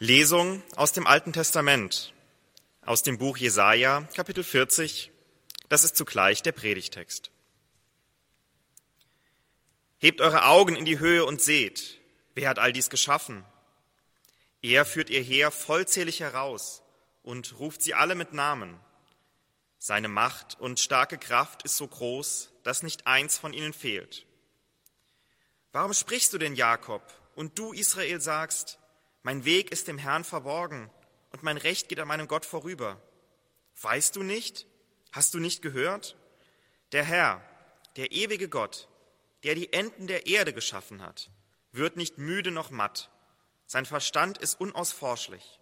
Lesung aus dem Alten Testament, aus dem Buch Jesaja, Kapitel 40. Das ist zugleich der Predigtext. Hebt eure Augen in die Höhe und seht, wer hat all dies geschaffen? Er führt ihr Heer vollzählig heraus und ruft sie alle mit Namen. Seine Macht und starke Kraft ist so groß, dass nicht eins von ihnen fehlt. Warum sprichst du denn, Jakob, und du, Israel, sagst, mein Weg ist dem Herrn verborgen und mein Recht geht an meinem Gott vorüber. Weißt du nicht? Hast du nicht gehört? Der Herr, der ewige Gott, der die Enden der Erde geschaffen hat, wird nicht müde noch matt. Sein Verstand ist unausforschlich.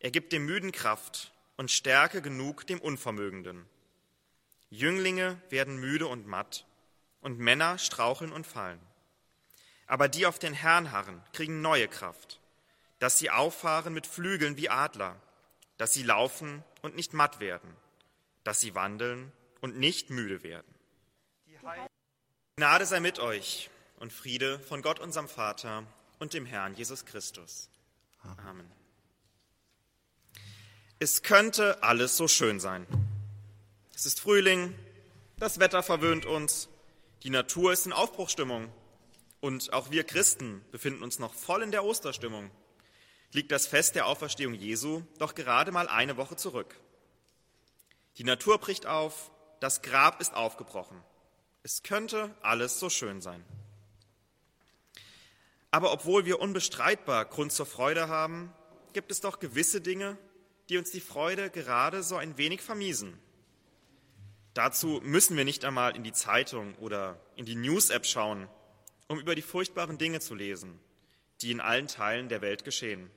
Er gibt dem Müden Kraft und Stärke genug dem Unvermögenden. Jünglinge werden müde und matt und Männer straucheln und fallen. Aber die auf den Herrn harren, kriegen neue Kraft, dass sie auffahren mit Flügeln wie Adler, dass sie laufen und nicht matt werden, dass sie wandeln und nicht müde werden. Die Gnade sei mit euch und Friede von Gott, unserem Vater und dem Herrn Jesus Christus. Amen. Es könnte alles so schön sein. Es ist Frühling, das Wetter verwöhnt uns, die Natur ist in Aufbruchstimmung und auch wir Christen befinden uns noch voll in der Osterstimmung. Liegt das Fest der Auferstehung Jesu doch gerade mal eine Woche zurück. Die Natur bricht auf, das Grab ist aufgebrochen. Es könnte alles so schön sein. Aber obwohl wir unbestreitbar Grund zur Freude haben, gibt es doch gewisse Dinge, die uns die Freude gerade so ein wenig vermiesen. Dazu müssen wir nicht einmal in die Zeitung oder in die News-App schauen, um über die furchtbaren Dinge zu lesen, die in allen Teilen der Welt geschehen.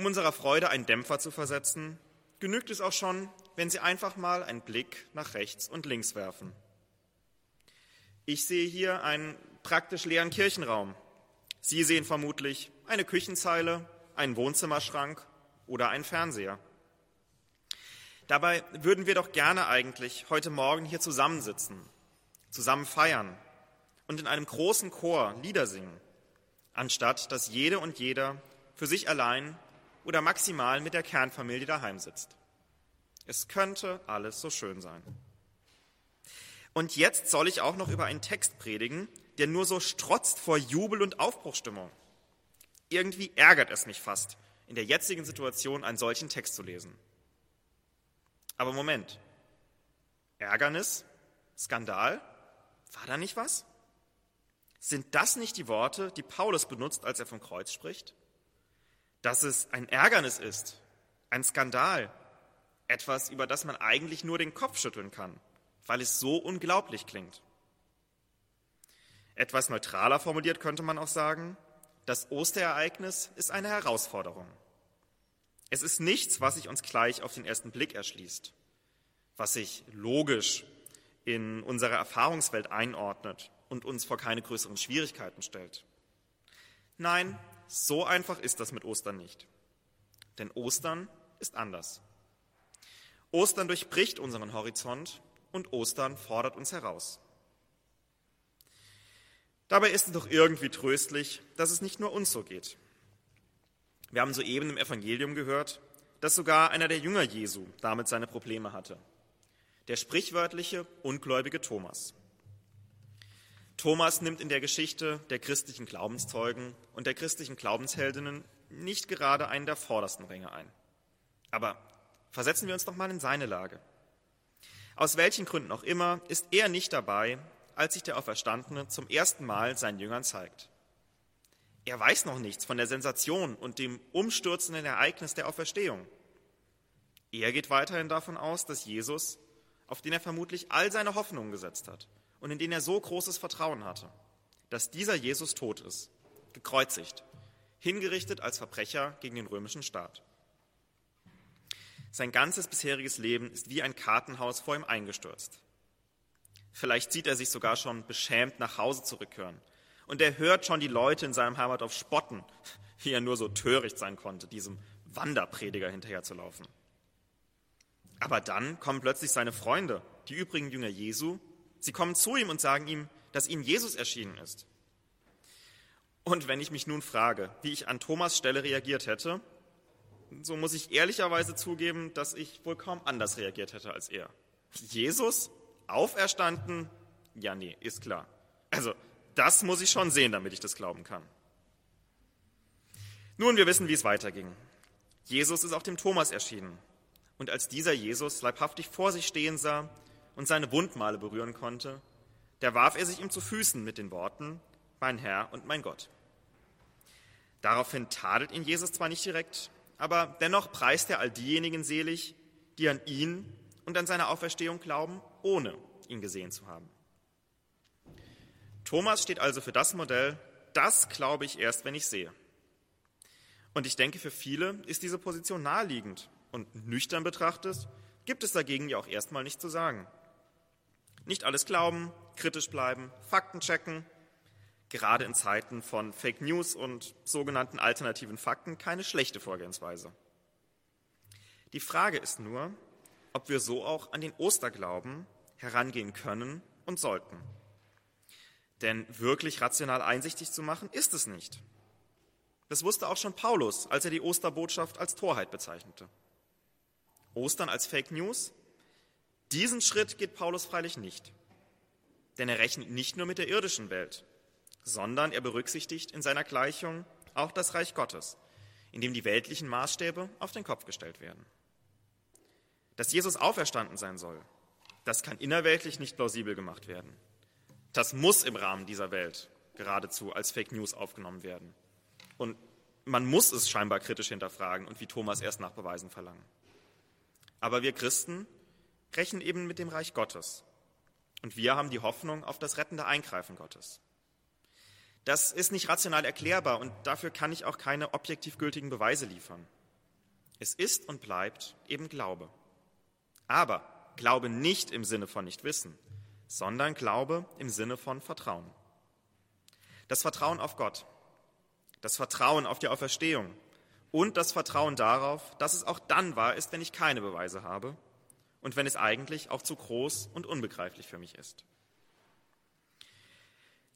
Um unserer Freude einen Dämpfer zu versetzen, genügt es auch schon, wenn Sie einfach mal einen Blick nach rechts und links werfen. Ich sehe hier einen praktisch leeren Kirchenraum. Sie sehen vermutlich eine Küchenzeile, einen Wohnzimmerschrank oder einen Fernseher. Dabei würden wir doch gerne eigentlich heute Morgen hier zusammensitzen, zusammen feiern und in einem großen Chor Lieder singen, anstatt dass jede und jeder für sich allein oder maximal mit der Kernfamilie daheim sitzt. Es könnte alles so schön sein. Und jetzt soll ich auch noch über einen Text predigen, der nur so strotzt vor Jubel und Aufbruchstimmung. Irgendwie ärgert es mich fast, in der jetzigen Situation einen solchen Text zu lesen. Aber Moment. Ärgernis? Skandal? War da nicht was? Sind das nicht die Worte, die Paulus benutzt, als er vom Kreuz spricht? Dass es ein Ärgernis ist, ein Skandal, etwas, über das man eigentlich nur den Kopf schütteln kann, weil es so unglaublich klingt. Etwas neutraler formuliert könnte man auch sagen, das Osterereignis ist eine Herausforderung. Es ist nichts, was sich uns gleich auf den ersten Blick erschließt, was sich logisch in unsere Erfahrungswelt einordnet und uns vor keine größeren Schwierigkeiten stellt. Nein, so einfach ist das mit Ostern nicht. Denn Ostern ist anders. Ostern durchbricht unseren Horizont und Ostern fordert uns heraus. Dabei ist es doch irgendwie tröstlich, dass es nicht nur uns so geht. Wir haben soeben im Evangelium gehört, dass sogar einer der Jünger Jesu damit seine Probleme hatte. Der sprichwörtliche, ungläubige Thomas. Thomas nimmt in der Geschichte der christlichen Glaubenszeugen und der christlichen Glaubensheldinnen nicht gerade einen der vordersten Ränge ein. Aber versetzen wir uns doch mal in seine Lage. Aus welchen Gründen auch immer ist er nicht dabei, als sich der Auferstandene zum ersten Mal seinen Jüngern zeigt. Er weiß noch nichts von der Sensation und dem umstürzenden Ereignis der Auferstehung. Er geht weiterhin davon aus, dass Jesus, auf den er vermutlich all seine Hoffnungen gesetzt hat, und in den er so großes Vertrauen hatte, dass dieser Jesus tot ist, gekreuzigt, hingerichtet als Verbrecher gegen den römischen Staat. Sein ganzes bisheriges Leben ist wie ein Kartenhaus vor ihm eingestürzt. Vielleicht sieht er sich sogar schon beschämt nach Hause zurückkehren. Und er hört schon die Leute in seinem Heimatdorf spotten, wie er nur so töricht sein konnte, diesem Wanderprediger hinterherzulaufen. Aber dann kommen plötzlich seine Freunde, die übrigen Jünger Jesu, Sie kommen zu ihm und sagen ihm, dass ihnen Jesus erschienen ist. Und wenn ich mich nun frage, wie ich an Thomas Stelle reagiert hätte, so muss ich ehrlicherweise zugeben, dass ich wohl kaum anders reagiert hätte als er. Jesus? Auferstanden? Ja, nee, ist klar. Also, das muss ich schon sehen, damit ich das glauben kann. Nun, wir wissen, wie es weiterging. Jesus ist auch dem Thomas erschienen. Und als dieser Jesus leibhaftig vor sich stehen sah und seine Wundmale berühren konnte, da warf er sich ihm zu Füßen mit den Worten, mein Herr und mein Gott. Daraufhin tadelt ihn Jesus zwar nicht direkt, aber dennoch preist er all diejenigen selig, die an ihn und an seine Auferstehung glauben, ohne ihn gesehen zu haben. Thomas steht also für das Modell, das glaube ich erst, wenn ich sehe. Und ich denke, für viele ist diese Position naheliegend und nüchtern betrachtet gibt es dagegen ja auch erstmal nichts zu sagen. Nicht alles glauben, kritisch bleiben, Fakten checken, gerade in Zeiten von Fake News und sogenannten alternativen Fakten keine schlechte Vorgehensweise. Die Frage ist nur, ob wir so auch an den Osterglauben herangehen können und sollten. Denn wirklich rational einsichtig zu machen, ist es nicht. Das wusste auch schon Paulus, als er die Osterbotschaft als Torheit bezeichnete. Ostern als Fake News? Diesen Schritt geht Paulus freilich nicht. Denn er rechnet nicht nur mit der irdischen Welt, sondern er berücksichtigt in seiner Gleichung auch das Reich Gottes, in dem die weltlichen Maßstäbe auf den Kopf gestellt werden. Dass Jesus auferstanden sein soll, das kann innerweltlich nicht plausibel gemacht werden. Das muss im Rahmen dieser Welt geradezu als Fake News aufgenommen werden. Und man muss es scheinbar kritisch hinterfragen und wie Thomas erst nach Beweisen verlangen. Aber wir Christen rechnen eben mit dem Reich Gottes. Und wir haben die Hoffnung auf das rettende Eingreifen Gottes. Das ist nicht rational erklärbar und dafür kann ich auch keine objektiv gültigen Beweise liefern. Es ist und bleibt eben Glaube. Aber Glaube nicht im Sinne von Nichtwissen, sondern Glaube im Sinne von Vertrauen. Das Vertrauen auf Gott, das Vertrauen auf die Auferstehung und das Vertrauen darauf, dass es auch dann wahr ist, wenn ich keine Beweise habe und wenn es eigentlich auch zu groß und unbegreiflich für mich ist.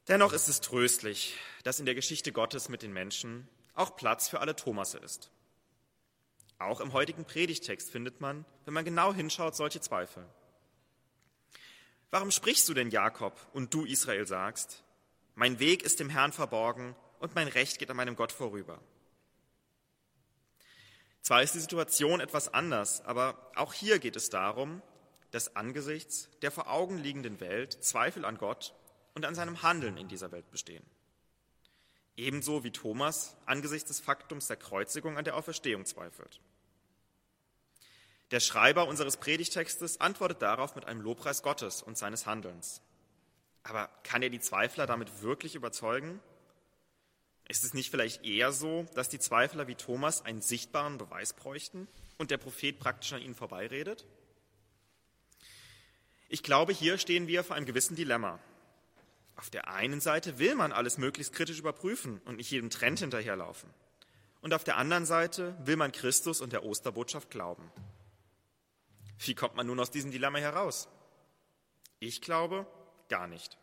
Dennoch ist es tröstlich, dass in der Geschichte Gottes mit den Menschen auch Platz für alle Thomasse ist. Auch im heutigen Predigtext findet man, wenn man genau hinschaut, solche Zweifel. Warum sprichst du denn Jakob und du Israel sagst, mein Weg ist dem Herrn verborgen und mein Recht geht an meinem Gott vorüber? Zwar ist die Situation etwas anders, aber auch hier geht es darum, dass angesichts der vor Augen liegenden Welt Zweifel an Gott und an seinem Handeln in dieser Welt bestehen. Ebenso wie Thomas angesichts des Faktums der Kreuzigung an der Auferstehung zweifelt. Der Schreiber unseres Predigtextes antwortet darauf mit einem Lobpreis Gottes und seines Handelns. Aber kann er die Zweifler damit wirklich überzeugen? Ist es nicht vielleicht eher so, dass die Zweifler wie Thomas einen sichtbaren Beweis bräuchten und der Prophet praktisch an ihnen vorbeiredet? Ich glaube, hier stehen wir vor einem gewissen Dilemma. Auf der einen Seite will man alles möglichst kritisch überprüfen und nicht jedem Trend hinterherlaufen. Und auf der anderen Seite will man Christus und der Osterbotschaft glauben. Wie kommt man nun aus diesem Dilemma heraus? Ich glaube, gar nicht.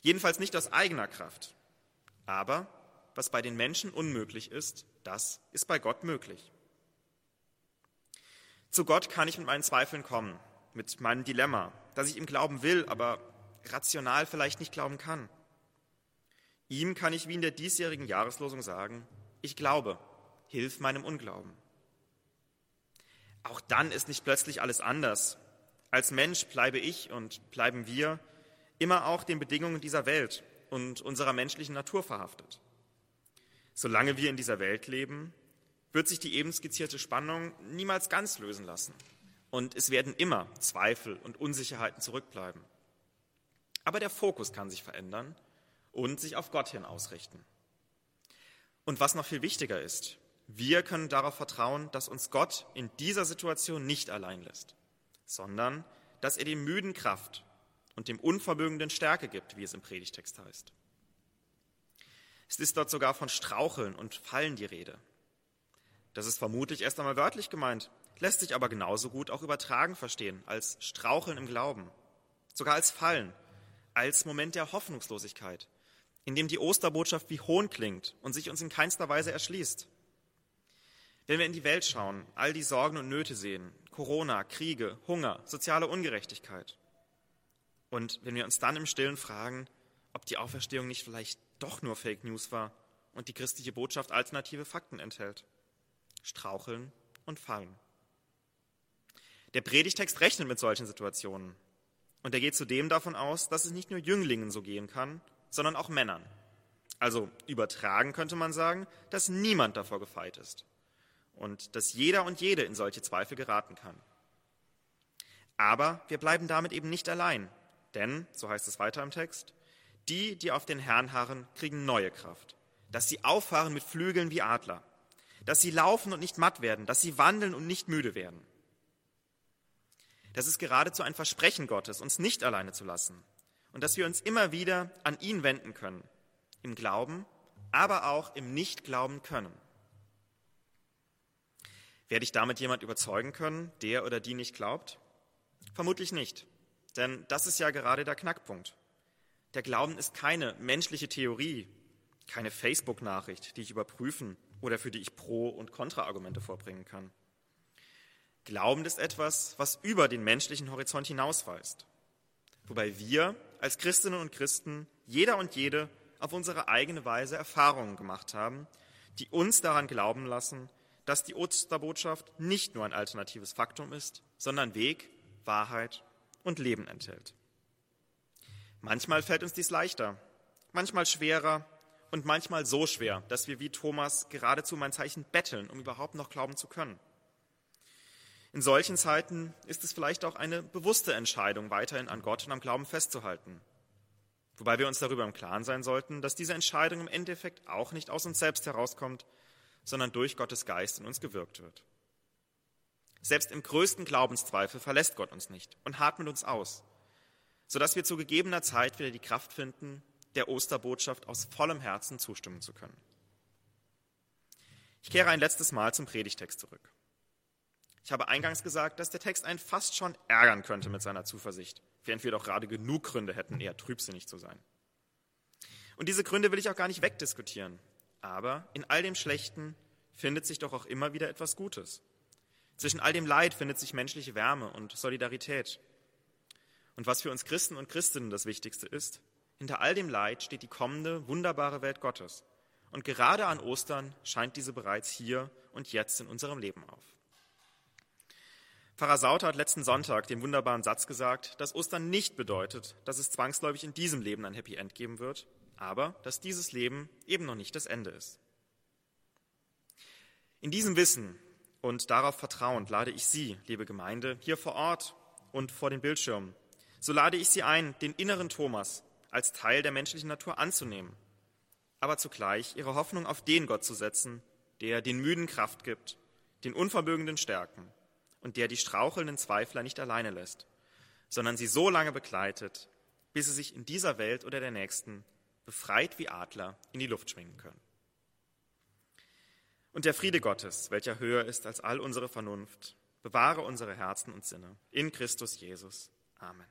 Jedenfalls nicht aus eigener Kraft. Aber was bei den Menschen unmöglich ist, das ist bei Gott möglich. Zu Gott kann ich mit meinen Zweifeln kommen, mit meinem Dilemma, dass ich ihm glauben will, aber rational vielleicht nicht glauben kann. Ihm kann ich wie in der diesjährigen Jahreslosung sagen, ich glaube, hilf meinem Unglauben. Auch dann ist nicht plötzlich alles anders. Als Mensch bleibe ich und bleiben wir immer auch den Bedingungen dieser Welt und unserer menschlichen Natur verhaftet. Solange wir in dieser Welt leben, wird sich die eben skizzierte Spannung niemals ganz lösen lassen. Und es werden immer Zweifel und Unsicherheiten zurückbleiben. Aber der Fokus kann sich verändern und sich auf Gott hin ausrichten. Und was noch viel wichtiger ist, wir können darauf vertrauen, dass uns Gott in dieser Situation nicht allein lässt, sondern dass er dem Müden Kraft und dem Unvermögenden Stärke gibt, wie es im Predigtext heißt. Es ist dort sogar von Straucheln und Fallen die Rede. Das ist vermutlich erst einmal wörtlich gemeint, lässt sich aber genauso gut auch übertragen verstehen als Straucheln im Glauben, sogar als Fallen, als Moment der Hoffnungslosigkeit, in dem die Osterbotschaft wie Hohn klingt und sich uns in keinster Weise erschließt. Wenn wir in die Welt schauen, all die Sorgen und Nöte sehen, Corona, Kriege, Hunger, soziale Ungerechtigkeit. Und wenn wir uns dann im Stillen fragen, ob die Auferstehung nicht vielleicht doch nur Fake News war und die christliche Botschaft alternative Fakten enthält. Straucheln und fallen. Der Predigtext rechnet mit solchen Situationen. Und er geht zudem davon aus, dass es nicht nur Jünglingen so gehen kann, sondern auch Männern. Also übertragen könnte man sagen, dass niemand davor gefeit ist und dass jeder und jede in solche Zweifel geraten kann. Aber wir bleiben damit eben nicht allein, denn, so heißt es weiter im Text, die, die auf den Herrn harren, kriegen neue Kraft, dass sie auffahren mit Flügeln wie Adler, dass sie laufen und nicht matt werden, dass sie wandeln und nicht müde werden. Das ist geradezu ein Versprechen Gottes, uns nicht alleine zu lassen und dass wir uns immer wieder an ihn wenden können, im Glauben, aber auch im Nichtglauben können. Werde ich damit jemand überzeugen können, der oder die nicht glaubt? Vermutlich nicht, denn das ist ja gerade der Knackpunkt. Der Glauben ist keine menschliche Theorie, keine Facebook-Nachricht, die ich überprüfen oder für die ich Pro- und Kontraargumente vorbringen kann. Glauben ist etwas, was über den menschlichen Horizont hinausweist, wobei wir als Christinnen und Christen, jeder und jede, auf unsere eigene Weise Erfahrungen gemacht haben, die uns daran glauben lassen, dass die Osterbotschaft nicht nur ein alternatives Faktum ist, sondern Weg, Wahrheit und Leben enthält. Manchmal fällt uns dies leichter, manchmal schwerer und manchmal so schwer, dass wir wie Thomas geradezu mein Zeichen betteln, um überhaupt noch glauben zu können. In solchen Zeiten ist es vielleicht auch eine bewusste Entscheidung, weiterhin an Gott und am Glauben festzuhalten. Wobei wir uns darüber im Klaren sein sollten, dass diese Entscheidung im Endeffekt auch nicht aus uns selbst herauskommt, sondern durch Gottes Geist in uns gewirkt wird. Selbst im größten Glaubenszweifel verlässt Gott uns nicht und hart mit uns aus, sodass wir zu gegebener Zeit wieder die Kraft finden, der Osterbotschaft aus vollem Herzen zustimmen zu können. Ich kehre ein letztes Mal zum Predigtext zurück. Ich habe eingangs gesagt, dass der Text einen fast schon ärgern könnte mit seiner Zuversicht, während wir doch gerade genug Gründe hätten, eher trübsinnig zu sein. Und diese Gründe will ich auch gar nicht wegdiskutieren. Aber in all dem Schlechten findet sich doch auch immer wieder etwas Gutes. Zwischen all dem Leid findet sich menschliche Wärme und Solidarität. Und was für uns Christen und Christinnen das Wichtigste ist, hinter all dem Leid steht die kommende, wunderbare Welt Gottes. Und gerade an Ostern scheint diese bereits hier und jetzt in unserem Leben auf. Pfarrer Sauter hat letzten Sonntag den wunderbaren Satz gesagt, dass Ostern nicht bedeutet, dass es zwangsläufig in diesem Leben ein Happy End geben wird, aber dass dieses Leben eben noch nicht das Ende ist. In diesem Wissen und darauf vertrauend lade ich Sie, liebe Gemeinde, hier vor Ort und vor den Bildschirmen, so lade ich Sie ein, den inneren Thomas als Teil der menschlichen Natur anzunehmen, aber zugleich Ihre Hoffnung auf den Gott zu setzen, der den Müden Kraft gibt, den Unvermögenden stärken und der die strauchelnden Zweifler nicht alleine lässt, sondern sie so lange begleitet, bis sie sich in dieser Welt oder der nächsten befreit wie Adler in die Luft schwingen können. Und der Friede Gottes, welcher höher ist als all unsere Vernunft, bewahre unsere Herzen und Sinne in Christus Jesus. Amen.